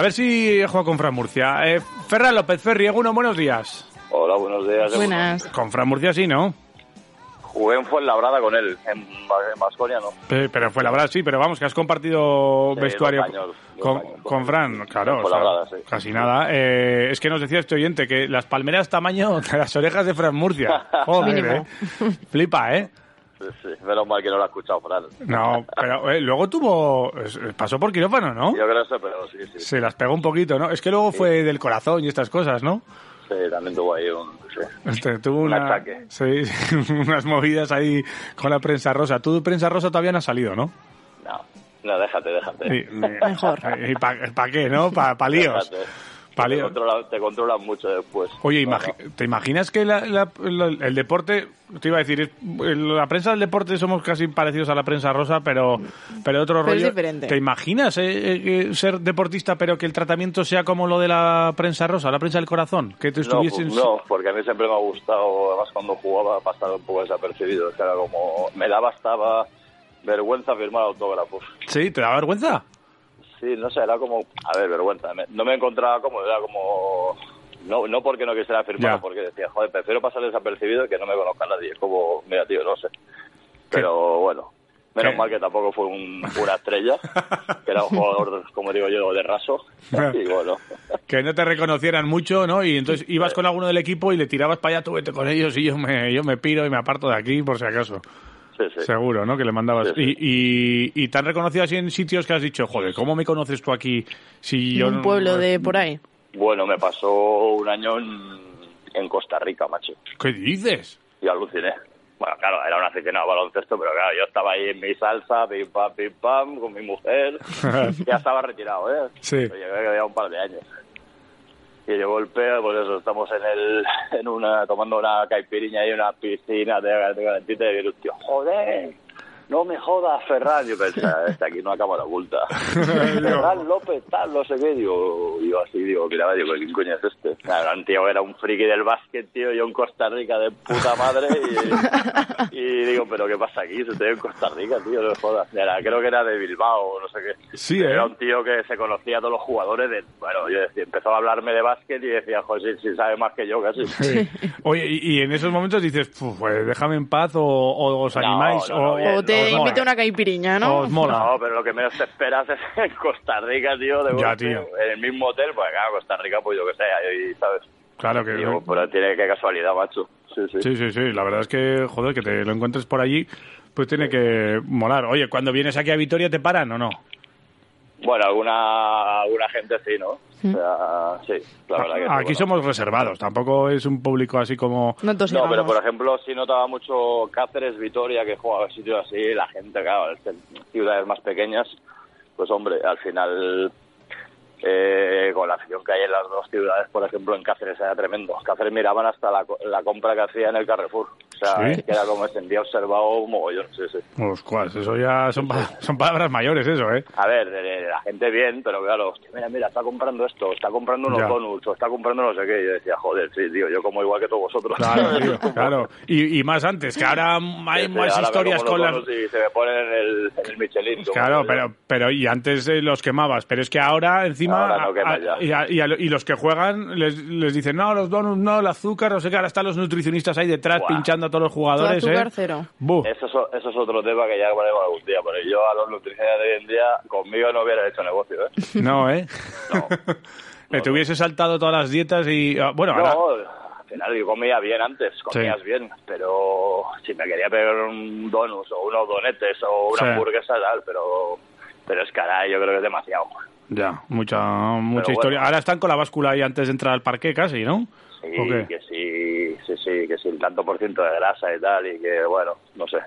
A ver si juego con Fran Murcia. Eh, Ferran López Ferri, uno, buenos días. Hola, buenos días. Buenas. Con Fran Murcia sí, ¿no? Jugué en Fuenlabrada con él, en Vasconia no. Pe- Pero fue la verdad, sí, pero vamos, que has compartido Sí, vestuario años, con, años. con Fran, claro, En o sea, Fuenlabrada, sí. casi nada. Eh, es que nos decía este oyente que las palmeras tamaño de las orejas de Fran Murcia. Joder, Mínimo. eh. Flipa, ¿eh? Sí, sí, menos mal que no lo ha escuchado Fran. No, pero eh, luego tuvo... Pasó por quirófano, ¿no? Yo creo que sí, pero sí, sí. Se las pegó un poquito, ¿no? Es que luego fue del corazón y estas cosas, ¿no? Sí, también tuvo ahí un... Sí. Este, tuvo Un una, achaque. sí, unas movidas ahí con la prensa rosa. Tú de prensa rosa todavía no has salido, ¿no? No, no, déjate, déjate. Mejor. ¿Y para qué, no? Para líos. Déjate. Te, controlan, te controlan mucho después. Oye, imagi-. ¿te imaginas que la- la- la- el deporte, te iba a decir, es- la prensa del deporte somos casi parecidos a la prensa rosa, pero, pero otro Pero es rollo? diferente. ¿Te imaginas eh, eh, ser deportista, pero que el tratamiento sea como lo de la prensa rosa, la prensa del corazón? Que te No, estuviesen... pues no, porque a mí siempre me ha gustado, además cuando jugaba pasaba un poco desapercibido, es que era como, me daba hasta vergüenza firmar autógrafos. ¿Sí? ¿Te da vergüenza? Sí, no sé, era como, a ver, vergüenza, me- no me encontraba cómodo, era como, no, no porque no quisiera firmar, Ya. porque decía, joder, prefiero pasar desapercibido y que no me conozca nadie, es como, mira, tío, no sé. Pero bueno, menos ¿Qué? mal que tampoco fue un, una estrella, que era un jugador, como digo yo, de raso, y bueno. Que no te reconocieran mucho, ¿no? Y entonces ibas con alguno del equipo y le tirabas para allá, tú vete con ellos y yo me, yo me piro y me aparto de aquí por si acaso. Sí, sí. Seguro, ¿no? Que le mandabas. Sí, sí. Y, y, y te han reconocido así en sitios que has dicho, joder, ¿cómo me conoces tú aquí? Si yo un no- pueblo de por ahí. Bueno, me pasó un año en, en Costa Rica, macho. ¿Qué dices? y aluciné. Bueno, claro, era un aficionado al baloncesto, pero claro, yo estaba ahí en mi salsa, pim pam, pim pam, con mi mujer. ya estaba retirado, ¿eh? Sí. Pero llegué que había un par de años. Y de golpe, pues eso, estamos en el, en una, tomando una caipiriña y una piscina de, de calentita viene un tío, joder, no me jodas, Ferran. Yo pensaba, este aquí no acaba la oculta. Ferran López, tal, no sé qué. Digo, yo así, digo, miraba, digo, ¿quién coño es este? Claro, un tío era un friki del básquet, tío, yo en Costa Rica de puta madre. Y, y digo, ¿pero qué pasa aquí? Si estoy en Costa Rica, tío, no me jodas. Era, creo que era de Bilbao, no sé qué. Sí, ¿eh? Era un tío que se conocía a todos los jugadores. De, bueno, yo decía, empezó a hablarme de básquet y decía, sí, sí sabe más que yo casi. Sí. Oye, y, y en esos momentos dices, "Puf, pues déjame en paz o, o os No, animáis no, no, o, bien, O te mola. invito a una caipiriña, ¿no? Os mola. No, pero lo que menos te esperas es en Costa Rica, tío, de Ya, tío. en el mismo hotel, pues claro, Costa Rica, pues yo que sé, ahí, ¿sabes? Claro que... Digo, pero tiene que casualidad, macho. Sí, sí. Sí, sí, sí. La verdad es que, joder, que te lo encuentres por allí, pues tiene que molar. Oye, cuando vienes aquí a Vitoria, ¿te paran o no? Bueno, alguna, alguna gente sí, ¿no? O sea, sí, la verdad que sí, Aquí bueno. somos reservados, tampoco es un público así como... No No, pero por ejemplo, si notaba mucho Cáceres, Vitoria, que jugaba en sitios así, la gente, claro, ciudades más pequeñas, pues hombre, al final, eh, con la afición que hay en las dos ciudades, por ejemplo, en Cáceres era tremendo. Cáceres miraban hasta la, la compra que hacía en el Carrefour. O sea, ¿Sí? que era como se sentía observado un mogollón, sí, sí. Los cuales, eso ya son, son palabras mayores, eso, ¿eh? A ver, la gente bien, pero claro, hostia, mira, mira, está comprando esto, está comprando unos donuts, o está comprando no sé qué. Y yo decía, joder, sí, tío, yo como igual que todos vosotros. Claro, tío, claro. Y, y más antes, que ahora hay Sí, más ahora historias con las... Y se me ponen en el, el Michelin. Claro, pero, pero y antes eh, los quemabas, pero es que ahora encima No a- y, a- y a- y los que juegan les, les dicen no, los donuts no, el azúcar, no sé qué, ahora están los nutricionistas ahí detrás Buah. pinchando a todos los jugadores, azúcar ¿eh? cero. Buh. Eso, es eso es otro tema que ya hablaremos algún día, pero yo a los nutricionistas de hoy en día, conmigo no hubiera hecho negocio, ¿eh? No, ¿eh? No. Eh, te hubiese saltado todas las dietas y... ah, Bueno, ahora... No, al final yo comía bien antes, comías Sí. bien, pero si me quería pegar un donus o unos donetes o una Sí. hamburguesa tal, pero pero es caray, yo creo que es demasiado. Ya, mucha, mucha Pero historia. bueno. Ahora están con la báscula ahí antes de entrar al parque casi, ¿no? Sí, que sí, sí, sí, que sí, el tanto por ciento de grasa y tal, y que bueno, no sé,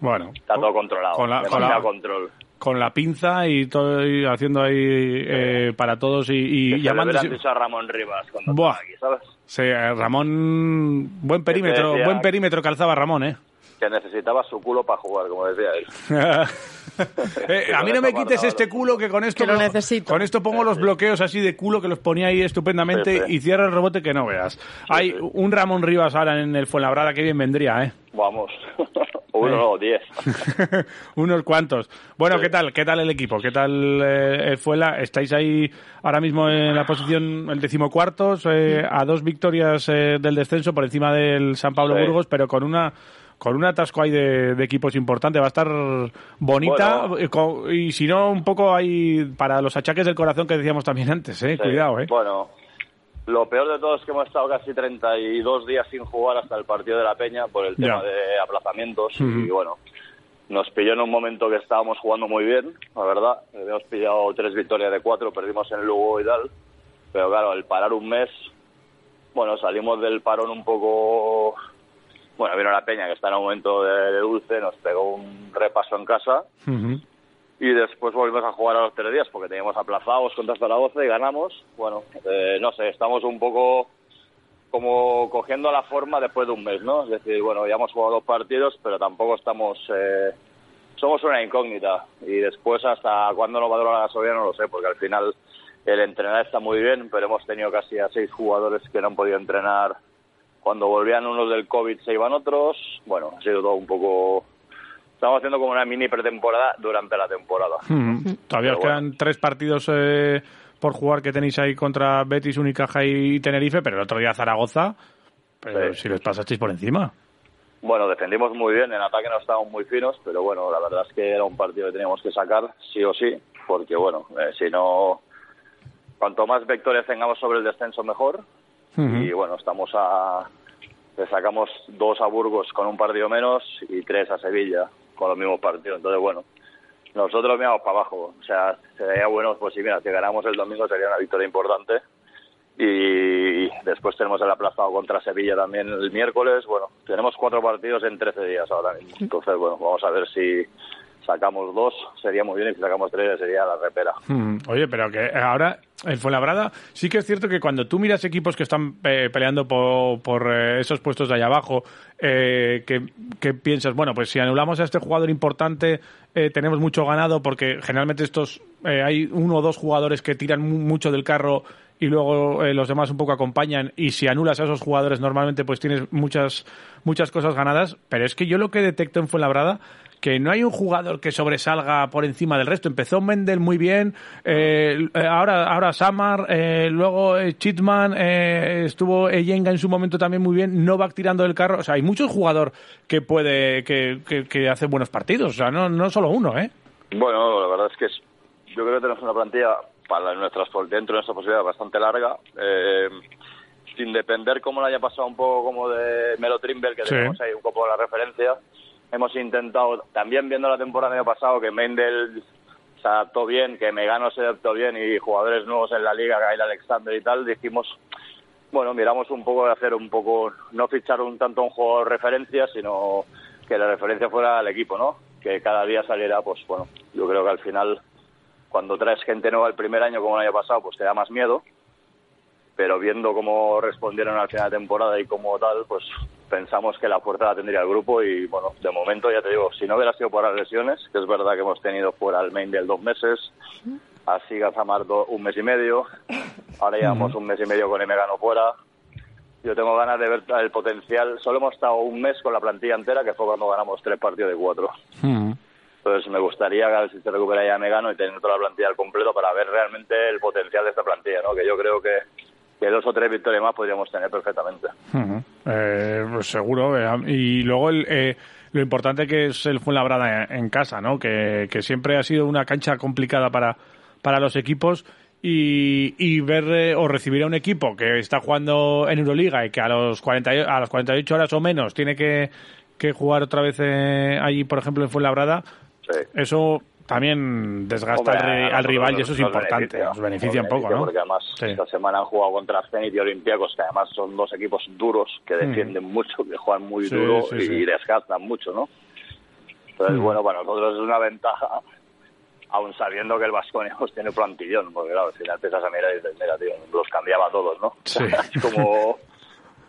Bueno. está todo controlado, Con la, con demasiado la- control. con la pinza y todo y haciendo ahí eh, para todos y, y Que se le llamando... dicho a Ramón Rivas cuando Buah. aquí, ¿sabes? Sí, eh, Ramón, buen perímetro, decía- buen perímetro calzaba Ramón, ¿eh? Que necesitaba su culo para jugar, como decía él. Eh, a mí no me quites este culo que con esto Que lo necesito. con esto pongo los bloqueos así de culo que los ponía ahí estupendamente Sí, sí. y cierra el rebote que no veas. Hay sí. un Ramón Rivas ahora en el Fuenlabrada que bien vendría, ¿eh? Vamos. Uno, no, diez. Unos cuantos. Bueno, Sí. ¿qué tal? ¿Qué tal el equipo? ¿Qué tal eh, el Fuela? Estáis ahí ahora mismo en la posición el decimocuartos, eh, a dos victorias eh, del descenso por encima del San Pablo Sí. Burgos, pero con una con un atasco ahí de, de equipos importante. Va a estar bonita Bueno. y, si no, un poco ahí para los achaques del corazón que decíamos también antes, ¿eh? Sí. Cuidado, ¿eh? Bueno, lo peor de todo es que hemos estado casi 32 días sin jugar hasta el partido de la Peña por el tema Ya. de aplazamientos y bueno, nos pilló en un momento que estábamos jugando muy bien, la verdad. Habíamos pillado tres victorias de cuatro, perdimos en Lugo y tal. Pero claro, el parar un mes, bueno, salimos del parón un poco... Bueno, vino la Peña que está en un momento de, de dulce, nos pegó un repaso en casa y después volvimos a jugar a los tres días porque teníamos aplazados contra Zaragoza y ganamos. Bueno, eh, no sé, estamos un poco como cogiendo la forma después de un mes, ¿no? Es decir, bueno, ya hemos jugado dos partidos, pero tampoco estamos... eh, somos una incógnita y después hasta cuándo nos va a durar la gasolina no lo sé, porque al final el entrenar está muy bien, pero hemos tenido casi a seis jugadores que no han podido entrenar. Cuando volvían unos del COVID se iban otros. Bueno, ha sido todo un poco... Estamos haciendo como una mini pretemporada durante la temporada. Ujú. Todavía os quedan tres partidos eh, por jugar que tenéis ahí contra Betis, Unicaja y Tenerife, pero el otro día Zaragoza, pero Sí. si les pasasteis por encima. Bueno, defendimos muy bien, en ataque no estábamos muy finos, pero bueno, la verdad es que era un partido que teníamos que sacar, sí o sí, porque bueno, eh, si no, cuanto más vectores tengamos sobre el descenso, mejor. Y bueno, estamos a. Le sacamos dos a Burgos con un partido menos y tres a Sevilla con los mismos partidos. Entonces, bueno, nosotros miramos para abajo. O sea, sería bueno, pues si mira, si ganamos el domingo sería una victoria importante. Y después tenemos el aplazado contra Sevilla también el miércoles. Bueno, tenemos cuatro partidos en 13 días ahora mismo. Entonces, bueno, vamos a ver si sacamos dos, sería muy bien, y si sacamos tres sería la repera. Mm, Oye, pero que ahora el Fuenlabrada sí que es cierto que cuando tú miras equipos que están eh, peleando por, eh, esos puestos de allá abajo, eh, que, que piensas, bueno, pues si anulamos a este jugador importante, eh, tenemos mucho ganado porque generalmente estos eh, hay uno o dos jugadores que tiran mu- mucho del carro y luego eh, los demás un poco acompañan y si anulas a esos jugadores normalmente pues tienes muchas muchas cosas ganadas, pero es que yo lo que detecto en Fuenlabrada que no hay un jugador que sobresalga por encima del resto. Empezó Mendel muy bien, eh, ahora, ahora Samar, eh, luego eh, Chitman, eh, estuvo Eyenga en su momento también muy bien, Novak tirando del carro. O sea, hay muchos jugador que puede, que, que, que hace buenos partidos. O sea, no, no solo uno, ¿eh? Bueno, la verdad es que es- yo creo que tenemos una plantilla para nuestras dentro de nuestra posibilidad bastante larga. eh, sin depender como le haya pasado un poco como de Melo Trimble, que Sí. tenemos ahí un poco la referencia. Hemos intentado, también viendo la temporada del año pasado, que Mendel se adaptó bien, que Megano se adaptó bien y jugadores nuevos en la liga, Gail Alexander y tal, dijimos, bueno, miramos un poco de hacer un poco, no fichar un tanto un juego de referencia, sino que la referencia fuera al equipo, ¿no? Que cada día saliera, pues bueno, yo creo que al final, cuando traes gente nueva el primer año como el año pasado, pues te da más miedo, pero viendo cómo respondieron al final de temporada y cómo tal, pues pensamos que la fuerza la tendría el grupo y bueno, de momento ya te digo, si no hubiera sido por las lesiones, que es verdad que hemos tenido fuera el main del dos meses, así Gazamar do- un mes y medio, ahora llevamos un mes y medio con Emegano fuera, yo tengo ganas de ver el potencial, solo hemos estado un mes con la plantilla entera, que fue cuando ganamos tres partidos de cuatro. Entonces me gustaría ver si se recupera ya Megano y tener toda la plantilla al completo para ver realmente el potencial de esta plantilla, ¿no? Que yo creo que, dos o tres victorias más podríamos tener perfectamente. Eh, pues seguro. eh, y luego el, eh, lo importante que es el Fuenlabrada en, casa, ¿no? Que, siempre ha sido una cancha complicada para, para los equipos. Y, y ver eh, o recibir a un equipo que está jugando en Euroliga y que a los 40, y- a las 48 horas o menos tiene que, que jugar otra vez eh, allí, por ejemplo, en Fuenlabrada, Sí. eso también desgasta Hombre, al, al rival y eso es nos importante, nos beneficia un poco, ¿no? Porque además Sí. esta semana han jugado contra Zenit y Olympiacos, que además son dos equipos duros, que defienden mucho, que juegan muy Sí, duro sí, y desgastan mucho, ¿no? Entonces, Mm. bueno, para nosotros es una ventaja, aun sabiendo que el Vasconia pues, tiene plantillón, porque claro, al final empiezas a mirar y dices, mira, tío, los cambiaba a todos, ¿no? Sí. es como...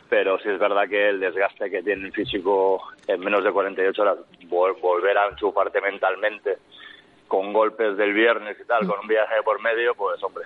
Pero sí es verdad que el desgaste que tiene el físico en menos de 48 horas, vol- volver a enchufarte mentalmente con golpes del viernes y tal, con un viaje por medio, pues hombre,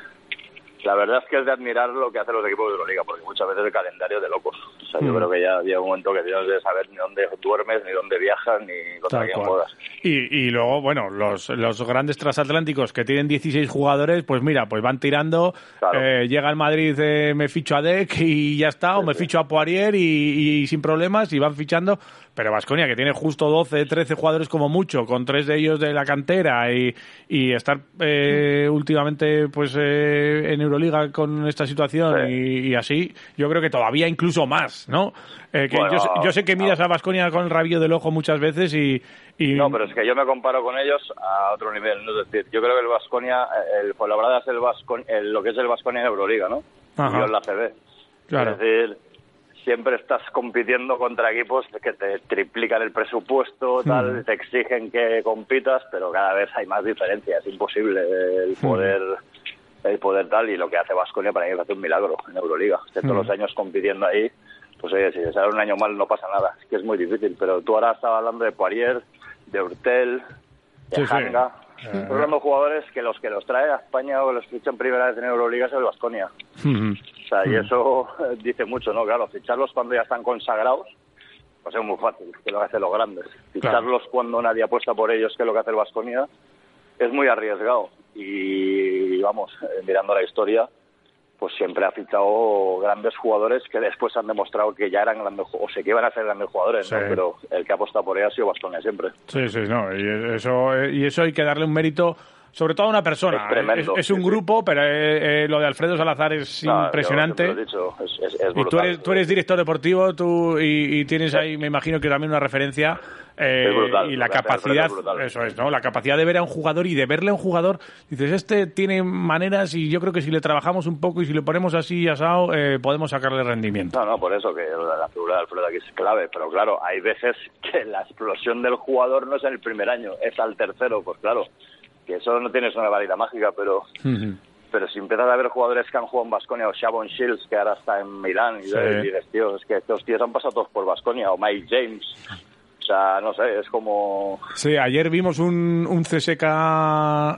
la verdad es que es de admirar lo que hacen los equipos de Euroliga, porque muchas veces el calendario es de locos. O sea, yo Mm. creo que ya llega un momento que tienes de saber ni dónde duermes, ni dónde viajas, ni contra quién juegas. Y, y luego, bueno, los, los grandes transatlánticos que tienen 16 jugadores, pues mira, pues van tirando. Claro. eh, llega el Madrid, eh, me ficho a Deck y ya está, o me ficho a Poirier y, y sin problemas y van fichando. Pero Vasconia, que tiene justo 12, 13 jugadores como mucho, con tres de ellos de la cantera y, y estar eh, últimamente pues eh, en Euroliga con esta situación Sí. y, y así, yo creo que todavía incluso más, ¿no? Eh, que Bueno, yo, sé- yo sé que miras a Vasconia con el rabillo del ojo muchas veces y, y No, pero es que yo me comparo con ellos a otro nivel. ¿no? Es decir, yo creo que el Vasconia, el Fuenlabrada es el Vascon, el, lo que es el Vasconia en Euroliga, ¿no? Ajá. Y yo en la CB. Claro. Es decir, siempre estás compitiendo contra equipos que te triplican el presupuesto, tal, te exigen que compitas, pero cada vez hay más diferencia. Es imposible el poder el poder tal y lo que hace Vasconia para mí es hacer un milagro en Euroliga. Que todos los años compitiendo ahí, pues oye, si se sale un año mal no pasa nada. Es que es muy difícil, pero tú ahora estabas hablando de Poirier, de Urtel, de Sí, sí. Hanga. Eh. Estás hablando de jugadores que los que los trae a España o los fichan primera vez en Euroliga es el Vasconia. Ujú. O sea, y eso eh, dice mucho, ¿no? Claro, ficharlos cuando ya están consagrados, pues es muy fácil, que es lo que hacen los grandes. Ficharlos cuando nadie apuesta por ellos, que es lo que hace el Vasconia, es muy arriesgado. Y vamos, eh, mirando la historia, pues siempre ha fichado grandes jugadores que después han demostrado que ya eran grandes, o sé que iban a ser grandes jugadores, ¿no? Pero el que ha apostado por ellos ha sido Vasconia siempre. Sí, sí, no, y eso, y eso hay que darle un mérito, sobre todo a una persona. Es tremendo, Es, es un grupo, pero eh, eh, lo de Alfredo Salazar es No, impresionante. lo dicho, es, Y tú brutal. eres, tú eres director deportivo tú y, y tienes ahí, me imagino que también una referencia. eh, Es brutal, y la capacidad, eso es, ¿no? La capacidad de ver a un jugador y de verle a un jugador, dices, este tiene maneras y yo creo que si le trabajamos un poco y si le ponemos así asado, eh, podemos sacarle rendimiento. No, no, por eso que la figura de Alfredo aquí es clave, pero claro, hay veces que la explosión del jugador no es en el primer año, es al tercero, pues claro, que eso no tienes una varita mágica, pero pero si empiezas a ver jugadores que han jugado en Basconia o Shavon Shields, que ahora está en Milán, y Sí. dices, tío, es que estos tíos han pasado todos por Basconia, o Mike James, o sea, no sé, es como... Sí, ayer vimos un, un CSK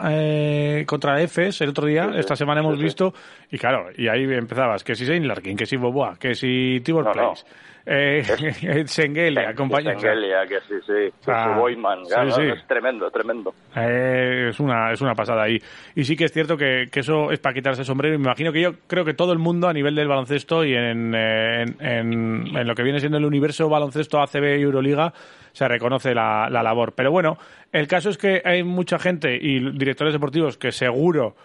eh, contra EFES el otro día, Sí, sí. esta semana hemos Sí, visto, y claro, y ahí empezabas, que si Zane Larkin, que si Boboa, que si Tibor No, no. Eh, Sengelia, compañía. o sea, Sengelia, que sí, sí, su Boyman, sí, es tremendo, tremendo. Eh, es una es una pasada ahí y sí que es cierto que, que eso es para quitarse el sombrero y me imagino que yo creo que todo el mundo a nivel del baloncesto y en, en, en- en lo que viene siendo el universo baloncesto ACB y Euroliga se reconoce la, la labor pero bueno el caso es que hay mucha gente y directores deportivos que seguro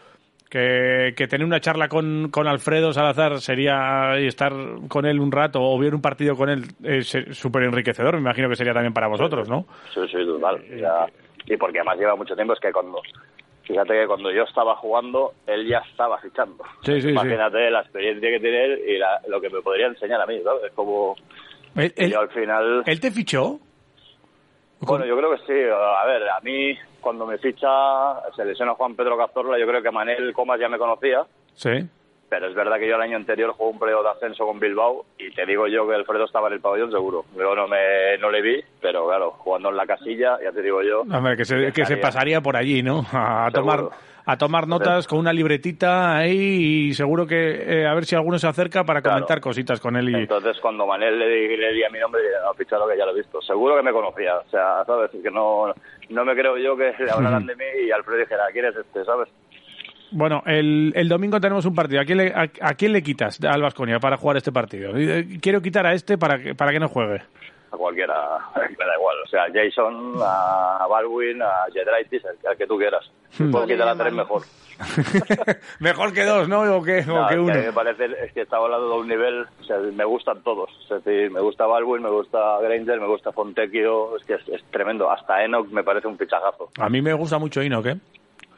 que, que tener una charla con, con Alfredo Salazar sería y estar con él un rato o ver un partido con él es súper enriquecedor me imagino que sería también para vosotros ¿no? Sí, sí, total. Ya- Y porque además lleva mucho tiempo, es que cuando. Fíjate que cuando yo estaba jugando, él ya estaba fichando. Sí, sí, sí. Imagínate la experiencia que tiene él y la- lo que me podría enseñar a mí, ¿sabes? Es como. Él- yo al final. ¿Él te fichó? Bueno, yo creo que sí. A ver, a mí, cuando me ficha, se lesiona Juan Pedro Cazorla, yo creo que Manel Comas ya me conocía. Sí. Pero es verdad que yo el año anterior jugué un periodo de ascenso con Bilbao y te digo yo que Alfredo estaba en el pabellón seguro. Luego no me no le vi, pero claro, jugando en la casilla, ya te digo yo. Hombre, que se, que se Estaría. pasaría por allí, ¿no? A Seguro. tomar, a tomar notas con una libretita ahí y seguro que eh, a ver si alguno se acerca para Claro. comentar cositas con él. Y... Entonces, cuando Manel le di, le di a mi nombre, dije, no, fichado que ya lo he visto. Seguro que me conocía, o sea, ¿sabes? Que no, no me creo yo que le hablaran de mí y Alfredo dijera, ¿quién es este, sabes? Bueno, el, el domingo tenemos un partido. ¿A quién le, a, a quién le quitas al Vasconia para jugar este partido? Eh, Quiero quitar a este para que, para que no juegue. A cualquiera, me da igual. O sea, a Jason, a Baldwin, a Jedraitis, al, al que tú quieras. Si puedo quitar a tres, mejor. Mejor que dos, ¿no? O que, o uno. a mí me parece es que estaba hablando de un nivel, o sea, me gustan todos. Es decir, me gusta Baldwin, me gusta Granger, me gusta Fontecchio, es que es, es tremendo. Hasta Enoch me parece un pichajazo. A mí me gusta mucho Inoc, ¿eh?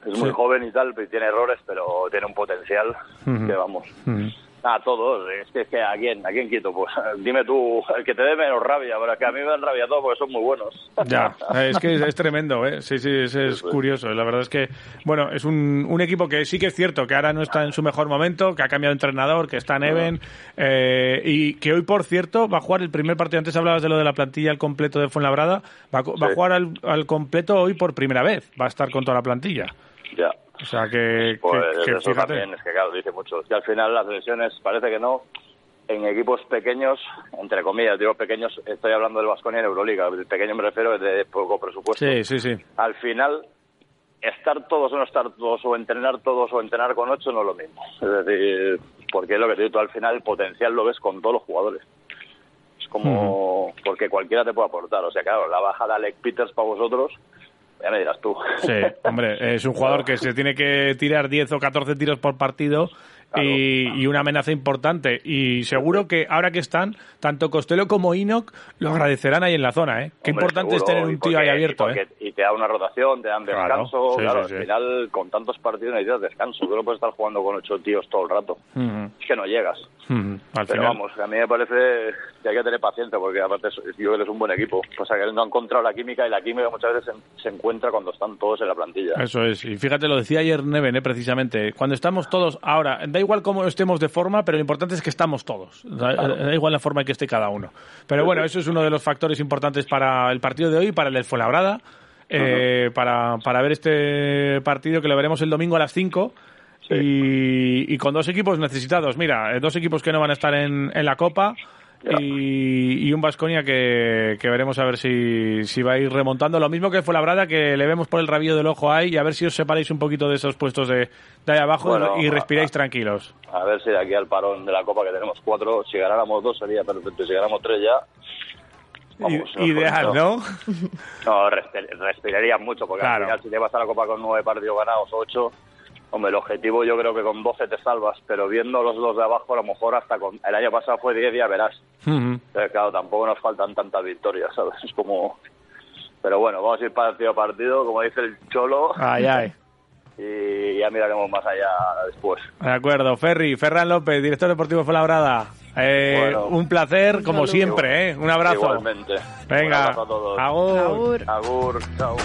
Es muy Sí. joven y tal, tiene errores, pero tiene un potencial que vamos. Mm. A todos, es que, es que a quién, a quién quito, pues dime tú, el que te dé menos rabia, pero que a mí me dan rabia todos porque son muy buenos. Ya, es que es, tremendo, ¿eh? Sí, sí, es, es curioso. La verdad es que, bueno, es un, un, equipo que sí que es cierto que ahora no está en su mejor momento, que ha cambiado de entrenador, que está Neven, eh, y que hoy, por cierto, va a jugar el primer partido. Antes hablabas de lo de la plantilla al completo de Fuenlabrada, va, va a jugar al, al completo hoy por primera vez, va a estar con toda la plantilla. Ya. O sea que, Pues que- que eso fíjate. también es que claro, dice mucho. Es que al final las lesiones parece que no. En equipos pequeños, entre comillas, digo pequeños, estoy hablando del Vasconia en Euroliga. El pequeño me refiero de poco presupuesto. Sí, sí, sí. Al final, estar todos o no estar todos, o entrenar todos o entrenar con ocho no es lo mismo. Es decir, porque es lo que te digo, tú al final el potencial lo ves con todos los jugadores. Es como, porque cualquiera te puede aportar. O sea, claro, la baja de Alec Peters para vosotros, ya me dirás tú. Sí, hombre, es un jugador que se tiene que tirar 10 o 14 tiros por partido y, y una amenaza importante. Y seguro que ahora que están, tanto Costello como Enoch lo agradecerán ahí en la zona, ¿eh? Qué Hombre, importante es seguro, tener y un tío porque- ahí abierto, y, porque- ¿eh? y te da una rotación, te dan Claro, descanso. sí, claro, sí, al final, con tantos partidos necesitas descanso. Tú no puedes estar jugando con ocho tíos todo el rato. Ujú, Es que no llegas. ujú. Al Pero final. vamos, a mí me parece que hay que tener paciencia porque aparte es- yo creo que es un buen equipo. O sea, que no ha encontrado la química y la química muchas veces se, se encuentra cuando están todos en la plantilla. Eso es, y fíjate, lo decía ayer Neven, ¿eh? precisamente, cuando estamos todos, ahora, da igual cómo estemos de forma, pero lo importante es que estamos todos, da, da igual la forma en que esté cada uno. Pero bueno, eso es uno de los factores importantes para el partido de hoy, para el del Fuenlabrada, eh, para, para ver este partido que lo veremos el domingo a las 5. Y, y con dos equipos necesitados. Mira, eh, dos equipos que no van a estar en, en la Copa y, y un Vasconia que, que veremos a ver si, si va a ir remontando. Lo mismo que fue la Brada, que le vemos por el rabillo del ojo ahí y a ver si os separáis un poquito de esos puestos de, de ahí abajo Bueno, y respiráis a- tranquilos. A ver si de aquí al parón de la Copa que tenemos cuatro, si ganáramos dos sería perfecto. Si ganáramos tres ya... vamos, Ideal, ¿no? No, respi- respiraría mucho, porque Claro. al final si te vas a la Copa con nueve partidos ganados, ocho, hombre, el objetivo yo creo que con 12 te salvas, pero viendo los dos de abajo, a lo mejor hasta con... El año pasado fue 10, ya verás. Entonces, claro, tampoco nos faltan tantas victorias, ¿sabes? Es como... Pero bueno, vamos a ir partido a partido, como dice el Cholo, Ay, ay. y ya miraremos más allá después. De acuerdo, Ferri, Ferran López, director deportivo de Fuenlabrada. Eh, Bueno. un placer, como saludo. siempre, ¿eh? Un abrazo. Igualmente. Venga, Un abrazo a todos. agur. Agur. Agur, chao.